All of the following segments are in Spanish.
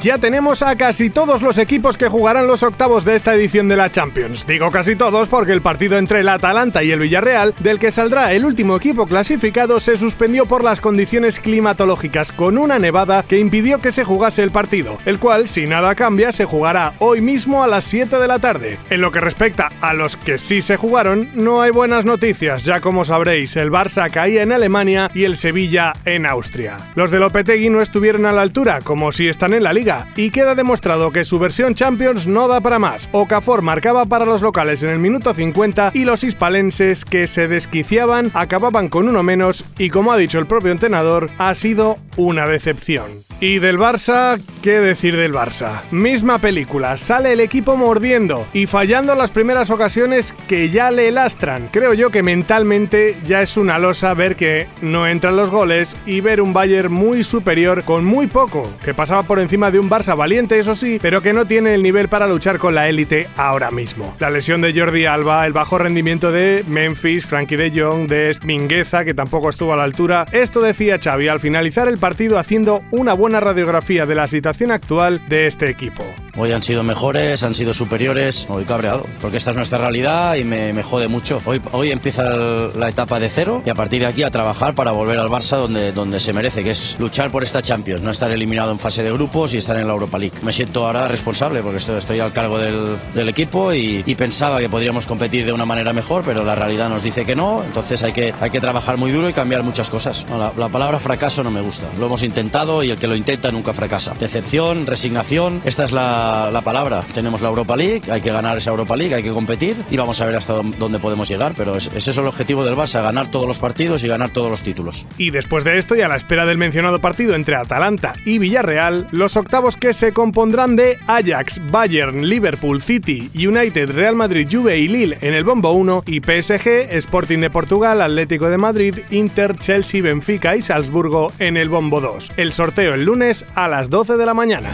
Ya tenemos a casi todos los equipos que jugarán los octavos de esta edición de la Champions. Digo casi todos porque el partido entre el Atalanta y el Villarreal, del que saldrá el último equipo clasificado, se suspendió por las condiciones climatológicas con una nevada que impidió que se jugase el partido, el cual, si nada cambia, se jugará hoy mismo a las 7 de la tarde. En lo que respecta a los que sí se jugaron, no hay buenas noticias, ya como sabréis, el Barça caía en Alemania y el Sevilla en Austria. Los de Lopetegui no estuvieron a la altura, como si están en la liga y queda demostrado que su versión Champions no da para más. Okafor marcaba para los locales en el minuto 50 y los hispalenses que se desquiciaban acababan con uno menos y como ha dicho el propio entrenador, ha sido una decepción. Y del Barça, ¿qué decir del Barça? Misma película, sale el equipo mordiendo y fallando las primeras ocasiones que ya le lastran. Creo yo que mentalmente ya es una losa ver que no entran los goles y ver un Bayern muy superior con muy poco, que pasaba por encima de un Barça valiente, eso sí, pero que no tiene el nivel para luchar con la élite ahora mismo. La lesión de Jordi Alba, el bajo rendimiento de Memphis, Frankie de Jong, de Mingueza, que tampoco estuvo a la altura. Esto decía Xavi al finalizar el partido haciendo una buena radiografía de la situación actual de este equipo. Hoy han sido mejores, han sido superiores. Hoy cabreado, porque esta es nuestra realidad y me, jode mucho. Hoy, hoy empieza la etapa de cero y a partir de aquí a trabajar para volver al Barça donde, donde se merece, que es luchar por esta Champions, no estar eliminado en fase de grupos y estar en la Europa League. Me siento ahora responsable porque estoy, al cargo del, equipo y, pensaba que podríamos competir de una manera mejor, pero la realidad nos dice que no. Entonces hay que, hay que trabajar muy duro y cambiar muchas cosas. la palabra fracaso no me gusta. Lo hemos intentado y el que lo intenta nunca fracasa. Decepción, resignación, esta es la la, palabra. Tenemos la Europa League, hay que ganar esa Europa League, hay que competir y vamos a ver hasta dónde podemos llegar. Pero ese es el objetivo del Barça, ganar todos los partidos y ganar todos los títulos. Y después de esto, y a la espera del mencionado partido entre Atalanta y Villarreal, los octavos que se compondrán de Ajax, Bayern, Liverpool, City, United, Real Madrid, Juve y Lille en el bombo 1 y PSG, Sporting de Portugal, Atlético de Madrid, Inter, Chelsea, Benfica y Salzburgo en el bombo 2. El sorteo el lunes a las 12 de la mañana.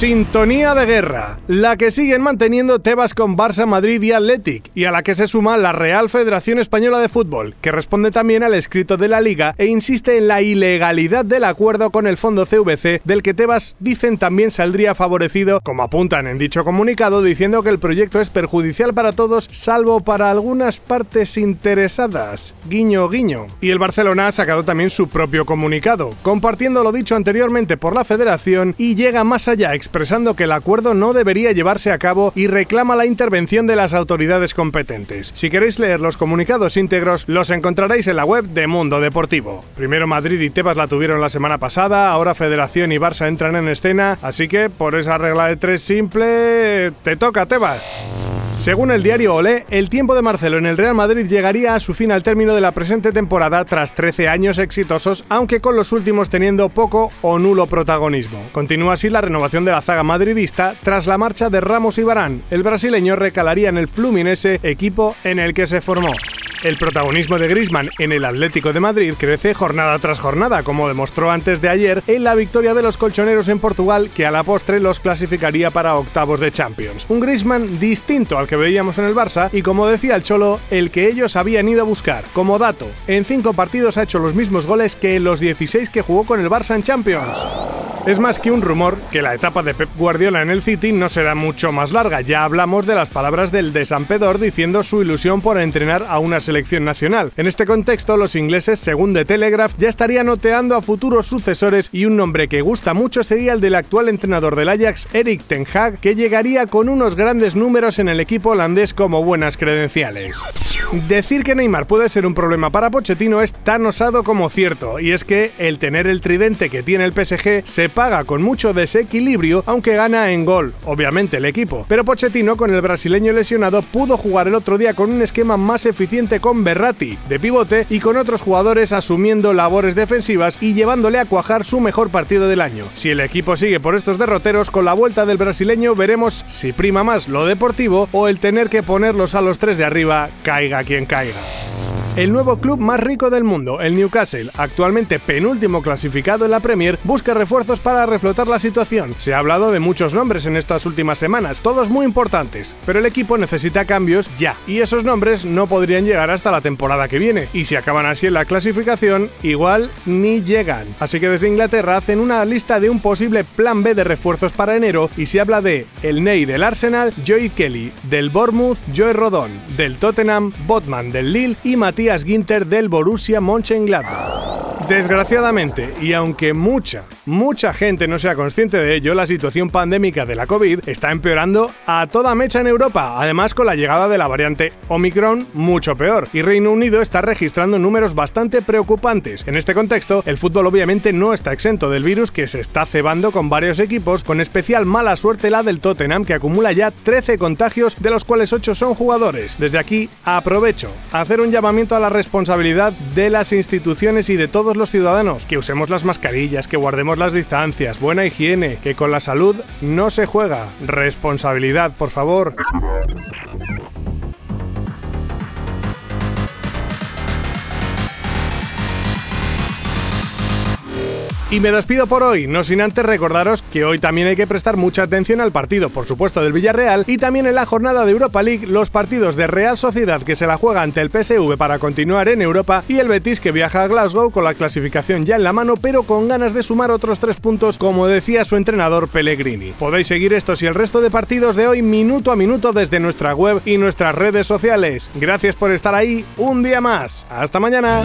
Sintonía de guerra, la que siguen manteniendo Tebas con Barça, Madrid y Athletic, y a la que se suma la Real Federación Española de Fútbol, que responde también al escrito de la Liga e insiste en la ilegalidad del acuerdo con el fondo CVC, del que Tebas dicen también saldría favorecido, como apuntan en dicho comunicado, diciendo que el proyecto es perjudicial para todos, salvo para algunas partes interesadas. Guiño, guiño. Y el Barcelona ha sacado también su propio comunicado, compartiendo lo dicho anteriormente por la Federación y llega más allá, expresando que el acuerdo no debería llevarse a cabo y reclama la intervención de las autoridades competentes. Si queréis leer los comunicados íntegros, los encontraréis en la web de Mundo Deportivo. Primero Madrid y Tebas la tuvieron la semana pasada, ahora Federación y Barça entran en escena, así que por esa regla de tres simple, te toca Tebas. Según el diario Olé, el tiempo de Marcelo en el Real Madrid llegaría a su fin al término de la presente temporada tras 13 años exitosos, aunque con los últimos teniendo poco o nulo protagonismo. Continúa así la renovación de la zaga madridista tras la marcha de Ramos y Barán. El brasileño recalaría en el Fluminense, equipo en el que se formó. El protagonismo de Griezmann en el Atlético de Madrid crece jornada tras jornada, como demostró antes de ayer en la victoria de los colchoneros en Portugal, que a la postre los clasificaría para octavos de Champions. Un Griezmann distinto al que veíamos en el Barça y, como decía el Cholo, el que ellos habían ido a buscar. Como dato, en cinco partidos ha hecho los mismos goles que en los 16 que jugó con el Barça en Champions. Es más que un rumor que la etapa de Pep Guardiola en el City no será mucho más larga. Ya hablamos de las palabras del desampedor diciendo su ilusión por entrenar a una selección nacional. En este contexto, los ingleses, según The Telegraph, ya estarían oteando a futuros sucesores y un nombre que gusta mucho sería el del actual entrenador del Ajax, Eric Ten Hag, que llegaría con unos grandes números en el equipo holandés como buenas credenciales. Decir que Neymar puede ser un problema para Pochettino es tan osado como cierto, y es que el tener el tridente que tiene el PSG se paga con mucho desequilibrio, aunque gana en gol, obviamente el equipo. Pero Pochettino, con el brasileño lesionado, pudo jugar el otro día con un esquema más eficiente con Berratti de pivote y con otros jugadores asumiendo labores defensivas y llevándole a cuajar su mejor partido del año. Si el equipo sigue por estos derroteros, con la vuelta del brasileño veremos si prima más lo deportivo o el tener que ponerlos a los tres de arriba, caiga quien caiga. El nuevo club más rico del mundo, el Newcastle, actualmente penúltimo clasificado en la Premier, busca refuerzos para reflotar la situación. Se ha hablado de muchos nombres en estas últimas semanas, todos muy importantes, pero el equipo necesita cambios ya, y esos nombres no podrían llegar hasta la temporada que viene, y si acaban así en la clasificación, igual ni llegan. Así que desde Inglaterra hacen una lista de un posible plan B de refuerzos para enero y se habla de el Ney del Arsenal, Joey Kelly del Bournemouth, Joe Rodón del Tottenham, Botman del Lille y Matías Matías Ginter del Borussia Mönchengladbach. Desgraciadamente, y aunque mucha, mucha gente no sea consciente de ello, la situación pandémica de la COVID está empeorando a toda mecha en Europa, además con la llegada de la variante Omicron mucho peor, y Reino Unido está registrando números bastante preocupantes. En este contexto, el fútbol obviamente no está exento del virus que se está cebando con varios equipos, con especial mala suerte la del Tottenham que acumula ya 13 contagios, de los cuales 8 son jugadores. Desde aquí aprovecho a hacer un llamamiento a la responsabilidad de las instituciones y de todos los ciudadanos, que usemos las mascarillas, que guardemos las distancias, buena higiene, que con la salud no se juega. Responsabilidad, por favor. Y me despido por hoy, no sin antes recordaros que hoy también hay que prestar mucha atención al partido, por supuesto, del Villarreal y también en la jornada de Europa League los partidos de Real Sociedad que se la juega ante el PSV para continuar en Europa y el Betis que viaja a Glasgow con la clasificación ya en la mano pero con ganas de sumar otros tres puntos como decía su entrenador Pellegrini. Podéis seguir estos y el resto de partidos de hoy minuto a minuto desde nuestra web y nuestras redes sociales. Gracias por estar ahí un día más. Hasta mañana.